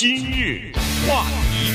今日话题，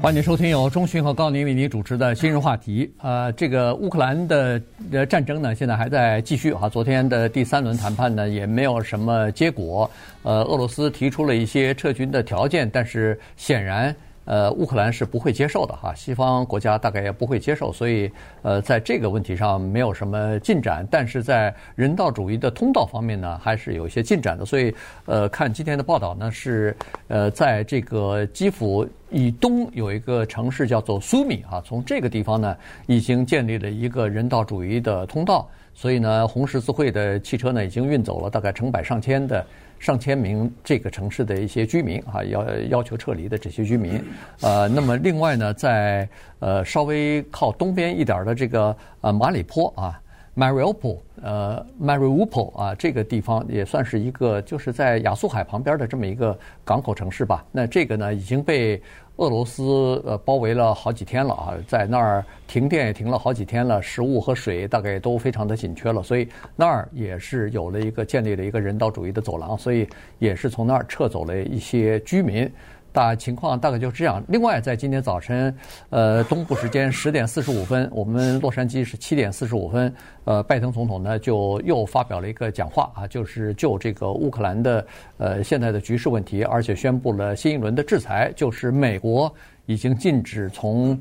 欢迎收听由钟迅和高宁为您主持的《今日话题》。呃，这个乌克兰的呃战争呢，现在还在继续哈。昨天的第三轮谈判呢，也没有什么结果。呃，俄罗斯提出了一些撤军的条件，但是显然。呃，乌克兰是不会接受的哈，西方国家大概也不会接受，所以呃，在这个问题上没有什么进展，但是在人道主义的通道方面呢，还是有一些进展的。所以呃，看今天的报道呢，是呃，在这个基辅以东有一个城市叫做苏米哈，从这个地方呢，已经建立了一个人道主义的通道，所以呢，红十字会的汽车呢，已经运走了大概成百上千的。上千名这个城市的一些居民啊，要要求撤离的这些居民，呃，那么另外呢，在呃稍微靠东边一点的这个呃马里坡啊，Mariupol，呃 Mariupol 啊，这个地方也算是一个就是在亚速海旁边的这么一个港口城市吧。那这个呢已经被。俄罗斯呃包围了好几天了啊，在那儿停电也停了好几天了，食物和水大概都非常的紧缺了，所以那儿也是有了一个建立了一个人道主义的走廊，所以也是从那儿撤走了一些居民。大情况大概就是这样。另外，在今天早晨，呃，东部时间十点四十五分，我们洛杉矶是七点四十五分，呃，拜登总统呢就又发表了一个讲话啊，就是就这个乌克兰的呃现在的局势问题，而且宣布了新一轮的制裁，就是美国已经禁止从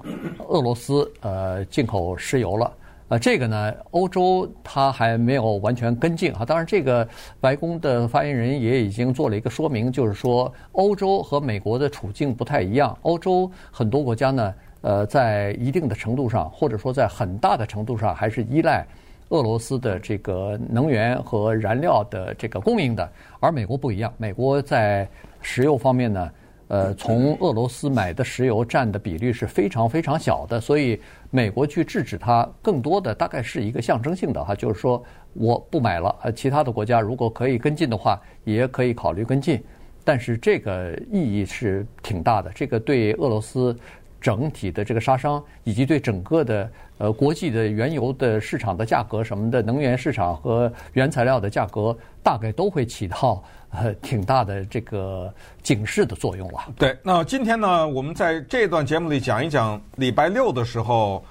俄罗斯呃进口石油了。呃，这个呢，欧洲它还没有完全跟进啊。当然，这个白宫的发言人也已经做了一个说明，就是说欧洲和美国的处境不太一样。欧洲很多国家呢，呃，在一定的程度上，或者说在很大的程度上，还是依赖俄罗斯的这个能源和燃料的这个供应的。而美国不一样，美国在石油方面呢。呃，从俄罗斯买的石油占的比率是非常非常小的，所以美国去制止它，更多的大概是一个象征性的哈，就是说我不买了，呃，其他的国家如果可以跟进的话，也可以考虑跟进，但是这个意义是挺大的，这个对俄罗斯整体的这个杀伤，以及对整个的呃国际的原油的市场的价格什么的，能源市场和原材料的价格，大概都会起到。呃，挺大的这个警示的作用了。对，那今天呢，我们在这段节目里讲一讲，礼拜六的时候，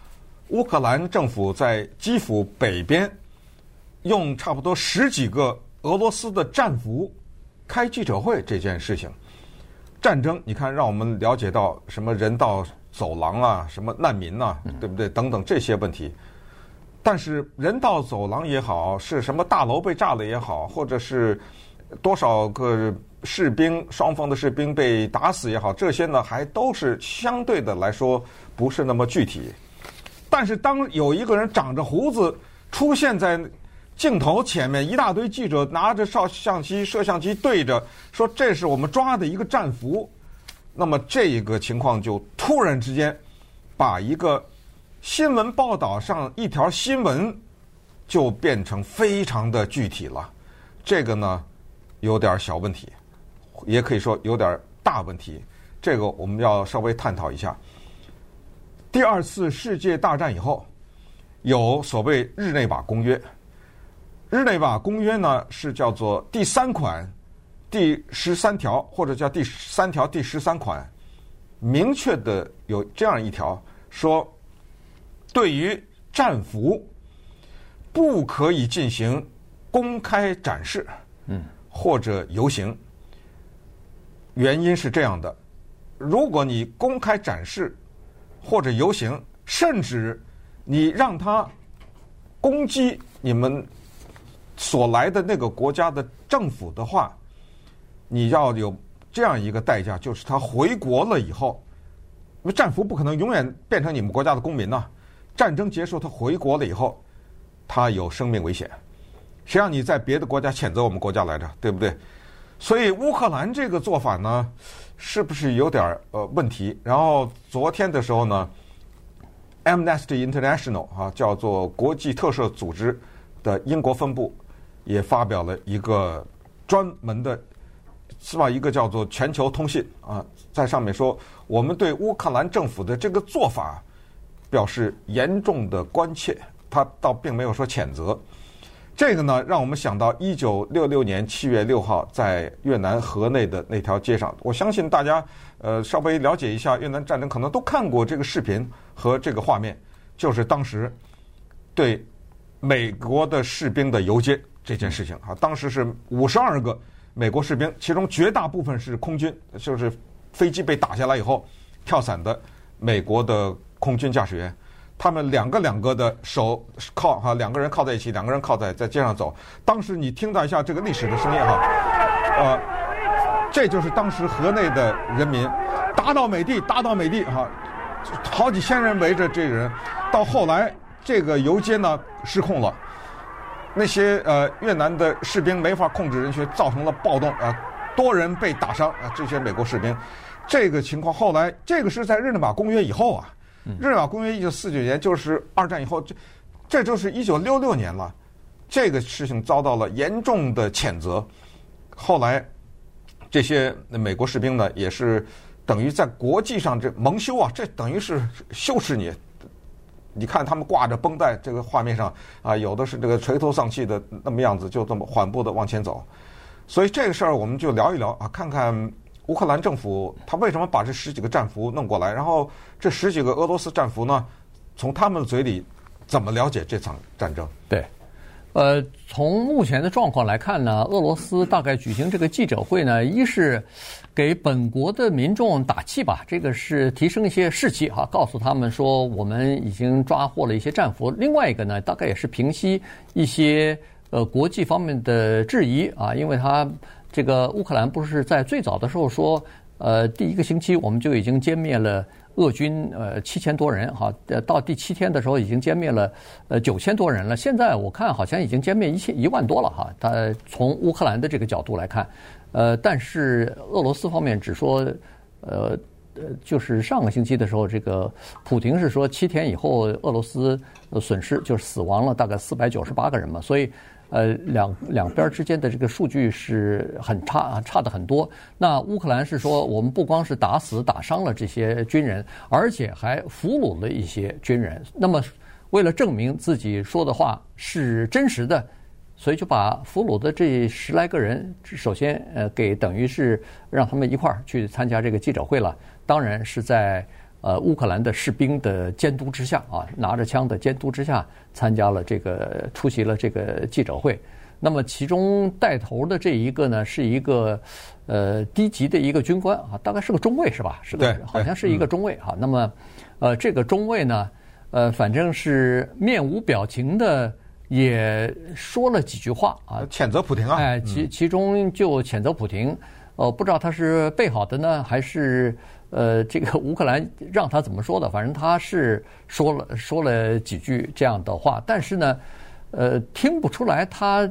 乌克兰政府在基辅北边用差不多十几个俄罗斯的战俘开记者会这件事情。战争，你看，让我们了解到什么人道走廊啊，什么难民啊，对不对？等等这些问题。但是人道走廊也好，是什么大楼被炸了也好，或者是。多少个士兵，双方的士兵被打死也好，这些呢还都是相对的来说不是那么具体。但是当有一个人长着胡子出现在镜头前面，一大堆记者拿着照相机、摄像机对着说：“这是我们抓的一个战俘。”那么这一个情况就突然之间把一个新闻报道上一条新闻就变成非常的具体了。这个呢？有点小问题，也可以说有点大问题。这个我们要稍微探讨一下。第二次世界大战以后，有所谓日内瓦公约。日内瓦公约呢是叫做第三款第十三条，或者叫第三条第十三款，明确的有这样一条说，对于战俘不可以进行公开展示。嗯。或者游行，原因是这样的：如果你公开展示或者游行，甚至你让他攻击你们所来的那个国家的政府的话，你要有这样一个代价，就是他回国了以后，因为战俘不可能永远变成你们国家的公民呐。战争结束，他回国了以后，他有生命危险。谁让你在别的国家谴责我们国家来着，对不对？所以乌克兰这个做法呢，是不是有点呃问题？然后昨天的时候呢，Amnesty International 啊，叫做国际特赦组织的英国分部，也发表了一个专门的，是吧？一个叫做全球通信啊，在上面说，我们对乌克兰政府的这个做法表示严重的关切。他倒并没有说谴责。这个呢，让我们想到一九六六年七月六号在越南河内的那条街上。我相信大家呃稍微了解一下越南战争，可能都看过这个视频和这个画面，就是当时对美国的士兵的游街这件事情啊。当时是五十二个美国士兵，其中绝大部分是空军，就是飞机被打下来以后跳伞的美国的空军驾驶员。他们两个两个的手靠哈，两个人靠在一起，两个人靠在在街上走。当时你听到一下这个历史的声音哈，呃，这就是当时河内的人民，打倒美帝，打倒美帝哈，好几千人围着这个人。到后来这个游街呢失控了，那些呃越南的士兵没法控制人群，造成了暴动啊，多人被打伤啊，这些美国士兵。这个情况后来这个是在日内瓦公约以后啊。日内瓦公约一九四九年就是二战以后，这这就是一九六六年了，这个事情遭到了严重的谴责。后来这些美国士兵呢，也是等于在国际上这蒙羞啊，这等于是羞耻你。你看他们挂着绷带，这个画面上啊，有的是这个垂头丧气的那么样子，就这么缓步的往前走。所以这个事儿我们就聊一聊啊，看看。乌克兰政府他为什么把这十几个战俘弄过来？然后这十几个俄罗斯战俘呢，从他们的嘴里怎么了解这场战争？对，呃，从目前的状况来看呢，俄罗斯大概举行这个记者会呢，一是给本国的民众打气吧，这个是提升一些士气哈，告诉他们说我们已经抓获了一些战俘。另外一个呢，大概也是平息一些呃国际方面的质疑啊，因为他。这个乌克兰不是在最早的时候说，呃，第一个星期我们就已经歼灭了俄军呃七千多人哈，到第七天的时候已经歼灭了呃九千多人了。现在我看好像已经歼灭一千一万多了哈。他从乌克兰的这个角度来看，呃，但是俄罗斯方面只说，呃呃，就是上个星期的时候，这个普亭是说七天以后俄罗斯损失就是死亡了大概四百九十八个人嘛，所以。呃，两两边之间的这个数据是很差啊，差的很多。那乌克兰是说，我们不光是打死打伤了这些军人，而且还俘虏了一些军人。那么，为了证明自己说的话是真实的，所以就把俘虏的这十来个人，首先呃，给等于是让他们一块儿去参加这个记者会了。当然是在。呃，乌克兰的士兵的监督之下啊，拿着枪的监督之下，参加了这个出席了这个记者会。那么其中带头的这一个呢，是一个呃低级的一个军官啊，大概是个中尉是吧？是个，好像是一个中尉哈。那么呃，这个中尉呢，呃，反正是面无表情的也说了几句话啊，谴责普京啊。哎，其其中就谴责普京，呃，不知道他是备好的呢，还是。呃，这个乌克兰让他怎么说的？反正他是说了说了几句这样的话，但是呢，呃，听不出来他呃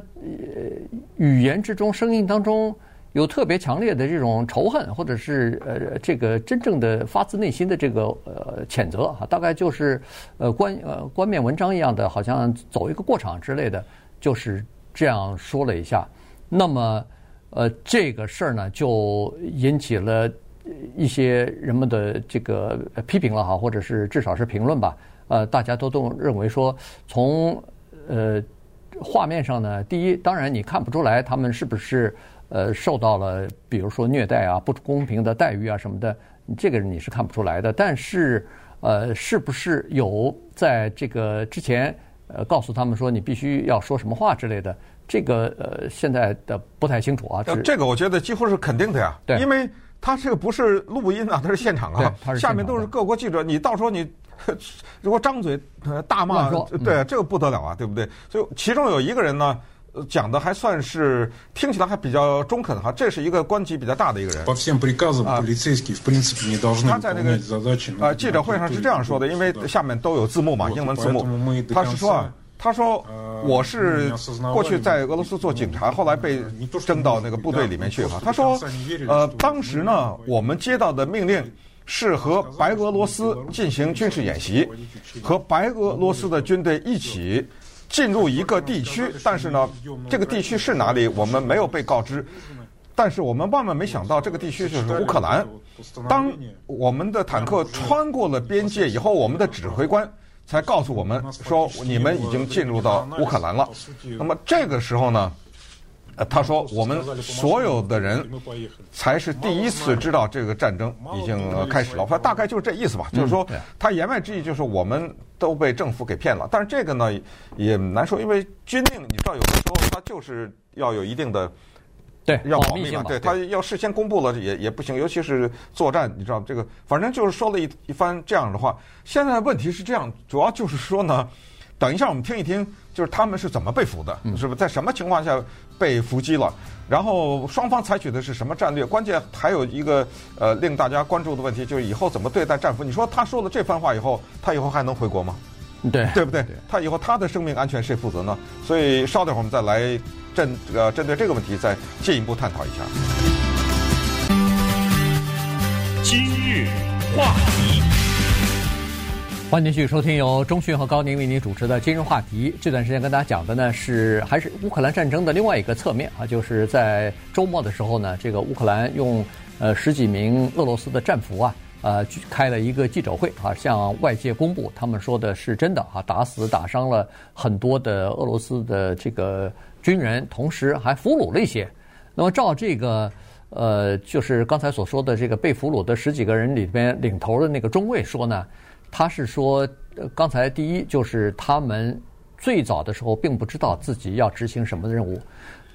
语言之中、声音当中有特别强烈的这种仇恨，或者是呃这个真正的发自内心的这个呃谴责啊，大概就是呃冠呃冠冕文章一样的，好像走一个过场之类的，就是这样说了一下。那么呃这个事儿呢，就引起了。一些人们的这个批评了哈，或者是至少是评论吧。呃，大家都都认为说，从呃画面上呢，第一，当然你看不出来他们是不是呃受到了，比如说虐待啊、不公平的待遇啊什么的，这个你是看不出来的。但是呃，是不是有在这个之前呃告诉他们说你必须要说什么话之类的，这个呃现在的不太清楚啊。这个我觉得几乎是肯定的呀，对，因为。他这个不是录音啊，他是现场啊，下面都是各国记者。你到时候你 如果张嘴大骂，对，这个不得了啊，对不对？所以其中有一个人呢，讲的还算是听起来还比较中肯哈。这是一个官级比较大的一个人。啊，他在那个啊记者会上是这样说的，因为下面都有字幕嘛，英文字幕。他是说啊。他说：“我是过去在俄罗斯做警察，后来被征到那个部队里面去哈。”他说：“呃，当时呢，我们接到的命令是和白俄罗斯进行军事演习，和白俄罗斯的军队一起进入一个地区。但是呢，这个地区是哪里，我们没有被告知。但是我们万万没想到，这个地区就是乌克兰。当我们的坦克穿过了边界以后，我们的指挥官。”才告诉我们说你们已经进入到乌克兰了。那么这个时候呢，呃，他说我们所有的人才是第一次知道这个战争已经开始了。他大概就是这意思吧，就是说他言外之意就是我们都被政府给骗了。但是这个呢也难说，因为军令你知道有的时候他就是要有一定的。对，要保密嘛？对，他要事先公布了也也不行，尤其是作战，你知道这个，反正就是说了一一番这样的话。现在问题是这样，主要就是说呢，等一下我们听一听，就是他们是怎么被俘的，是不是在什么情况下被伏击了？然后双方采取的是什么战略？关键还有一个呃令大家关注的问题，就是以后怎么对待战俘？你说他说了这番话以后，他以后还能回国吗？对，对不对？他以后他的生命安全谁负责呢？所以稍等会儿我们再来。针呃，针对这个问题再进一步探讨一下。今日话题，欢迎继续收听由中讯和高宁为您主持的《今日话题》。这段时间跟大家讲的呢是还是乌克兰战争的另外一个侧面啊，就是在周末的时候呢，这个乌克兰用呃十几名俄罗斯的战俘啊，呃开了一个记者会啊，向外界公布他们说的是真的啊，打死打伤了很多的俄罗斯的这个。军人，同时还俘虏了一些。那么照这个，呃，就是刚才所说的这个被俘虏的十几个人里边领头的那个中尉说呢，他是说，刚才第一就是他们最早的时候并不知道自己要执行什么任务，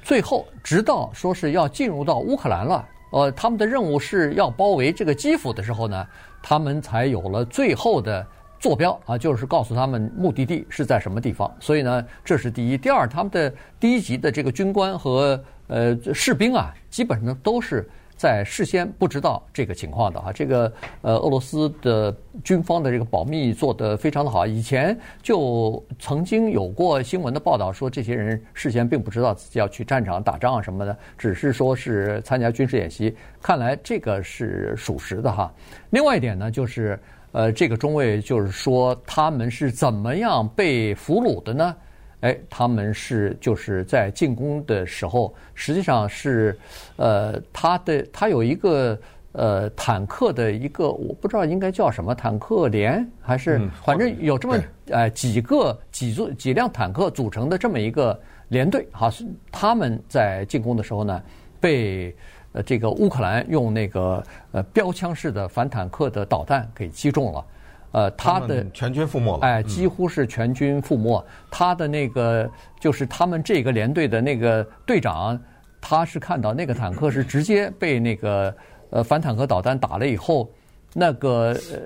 最后直到说是要进入到乌克兰了，呃，他们的任务是要包围这个基辅的时候呢，他们才有了最后的。坐标啊，就是告诉他们目的地是在什么地方。所以呢，这是第一。第二，他们的第一级的这个军官和呃士兵啊，基本上都是在事先不知道这个情况的啊。这个呃，俄罗斯的军方的这个保密做得非常的好。以前就曾经有过新闻的报道说，这些人事先并不知道自己要去战场打仗啊什么的，只是说是参加军事演习。看来这个是属实的哈。另外一点呢，就是。呃，这个中尉就是说，他们是怎么样被俘虏的呢？哎，他们是就是在进攻的时候，实际上是，呃，他的他有一个呃坦克的一个，我不知道应该叫什么坦克连还是，反正有这么呃几个几座几辆坦克组成的这么一个连队，哈，他们在进攻的时候呢被。呃，这个乌克兰用那个呃标枪式的反坦克的导弹给击中了，呃，他的他全军覆没了，哎，几乎是全军覆没。他的那个就是他们这个连队的那个队长，他是看到那个坦克是直接被那个呃反坦克导弹打了以后，那个呃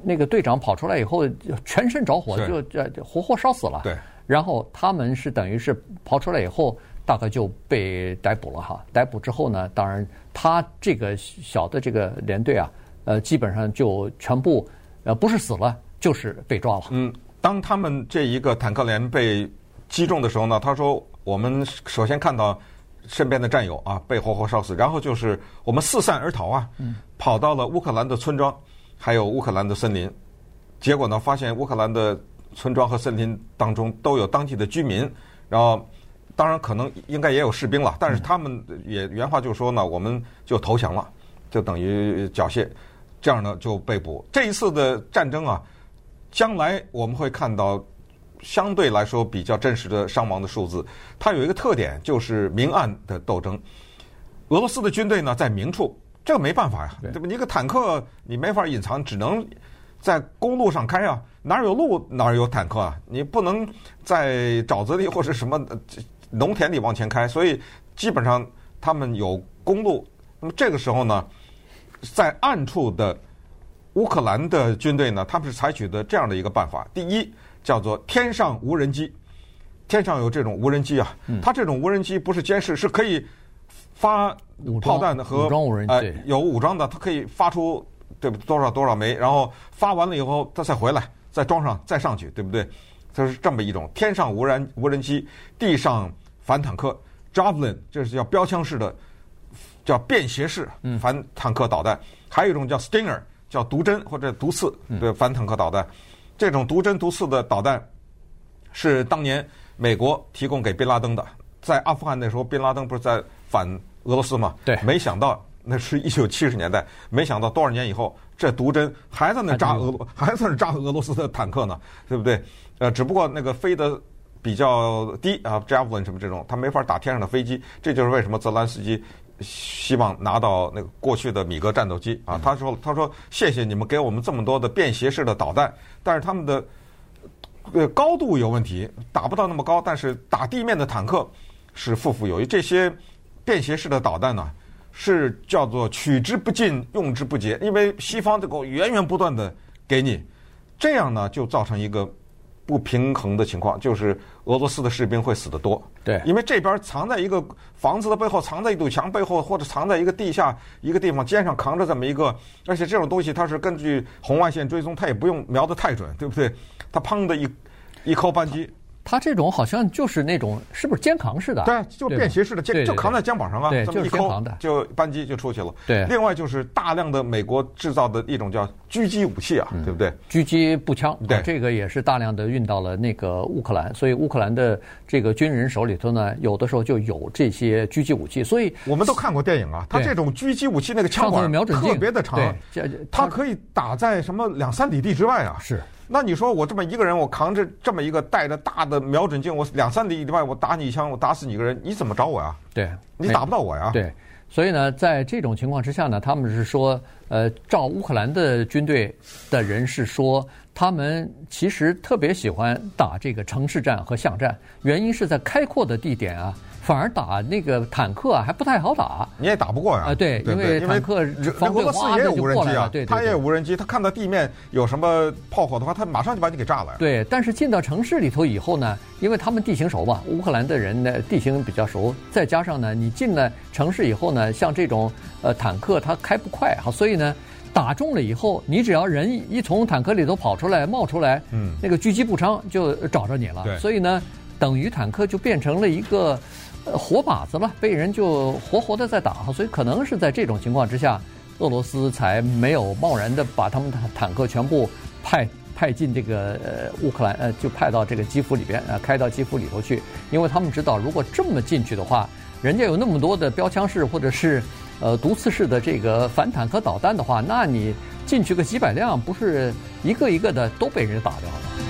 那个队长跑出来以后全身着火，就就活活烧死了。对，然后他们是等于是跑出来以后。大概就被逮捕了哈。逮捕之后呢，当然他这个小的这个连队啊，呃，基本上就全部呃不是死了，就是被抓了。嗯，当他们这一个坦克连被击中的时候呢，他说我们首先看到身边的战友啊被活活烧死，然后就是我们四散而逃啊，跑到了乌克兰的村庄，还有乌克兰的森林，结果呢发现乌克兰的村庄和森林当中都有当地的居民，然后。当然，可能应该也有士兵了，但是他们也原话就说呢，我们就投降了，就等于缴械，这样呢就被捕。这一次的战争啊，将来我们会看到相对来说比较真实的伤亡的数字。它有一个特点，就是明暗的斗争。俄罗斯的军队呢在明处，这个没办法呀，对吧？你一个坦克你没法隐藏，只能在公路上开啊，哪有路哪有坦克啊？你不能在沼泽地或者什么。农田里往前开，所以基本上他们有公路。那么这个时候呢，在暗处的乌克兰的军队呢，他们是采取的这样的一个办法：第一，叫做天上无人机，天上有这种无人机啊，它这种无人机不是监视，是可以发炮弹的和武装无人机，呃有武装的，它可以发出对不多少多少枚，然后发完了以后，它再回来，再装上，再上去，对不对？它是这么一种天上无人无人机，地上。反坦克 Javelin，这是叫标枪式的，叫便携式反坦克导弹。还有一种叫 Stinger，叫毒针或者毒刺的反坦克导弹。这种毒针毒刺的导弹是当年美国提供给宾拉登的。在阿富汗那时候，宾拉登不是在反俄罗斯吗？对。没想到那是一九七十年代，没想到多少年以后，这毒针还在那扎俄罗，还在那扎俄罗斯的坦克呢，对不对？呃，只不过那个飞得比较低啊，Javelin 什么这种，它没法打天上的飞机。这就是为什么泽连斯基希望拿到那个过去的米格战斗机啊。他说：“他说谢谢你们给我们这么多的便携式的导弹，但是他们的呃高度有问题，打不到那么高。但是打地面的坦克是富富有余。这些便携式的导弹呢？”是叫做取之不尽，用之不竭，因为西方这个源源不断的给你，这样呢就造成一个不平衡的情况，就是俄罗斯的士兵会死得多。对，因为这边藏在一个房子的背后，藏在一堵墙背后，或者藏在一个地下一个地方，肩上扛着这么一个，而且这种东西它是根据红外线追踪，它也不用瞄得太准，对不对？它砰的一一扣扳机。它这种好像就是那种是不是肩扛式的？对，就便携式的，肩就扛在肩膀上啊，这么一扣就扳机就出去了。对，另外就是大量的美国制造的一种叫狙击武器啊，对不对？狙击步枪，对，这个也是大量的运到了那个乌克兰，所以乌克兰的这个军人手里头呢，有的时候就有这些狙击武器。所以我们都看过电影啊，它这种狙击武器那个枪管特别的长，它可以打在什么两三里地之外啊。是。那你说我这么一个人，我扛着这么一个带着大的瞄准镜，我两三里以外我打你一枪，我打死你一个人，你怎么找我呀？对，你打不到我呀。对，所以呢，在这种情况之下呢，他们是说，呃，照乌克兰的军队的人是说，他们其实特别喜欢打这个城市战和巷战，原因是在开阔的地点啊。反而打那个坦克啊，还不太好打。你也打不过呀。啊，对，因为坦克防俄罗斯也有无人机啊，对，他也有无人机，他看到地面有什么炮火的话，他马上就把你给炸了。对，但是进到城市里头以后呢，因为他们地形熟嘛，乌克兰的人呢地形比较熟，再加上呢，你进了城市以后呢，像这种呃坦克它开不快哈，所以呢，打中了以后，你只要人一从坦克里头跑出来冒出来，嗯，那个狙击步枪就找着你了。对，所以呢，等于坦克就变成了一个。呃，活靶子了，被人就活活的在打，所以可能是在这种情况之下，俄罗斯才没有贸然的把他们的坦克全部派派进这个呃乌克兰，呃，就派到这个基辅里边，呃，开到基辅里头去，因为他们知道，如果这么进去的话，人家有那么多的标枪式或者是呃毒刺式的这个反坦克导弹的话，那你进去个几百辆，不是一个一个的都被人打掉了。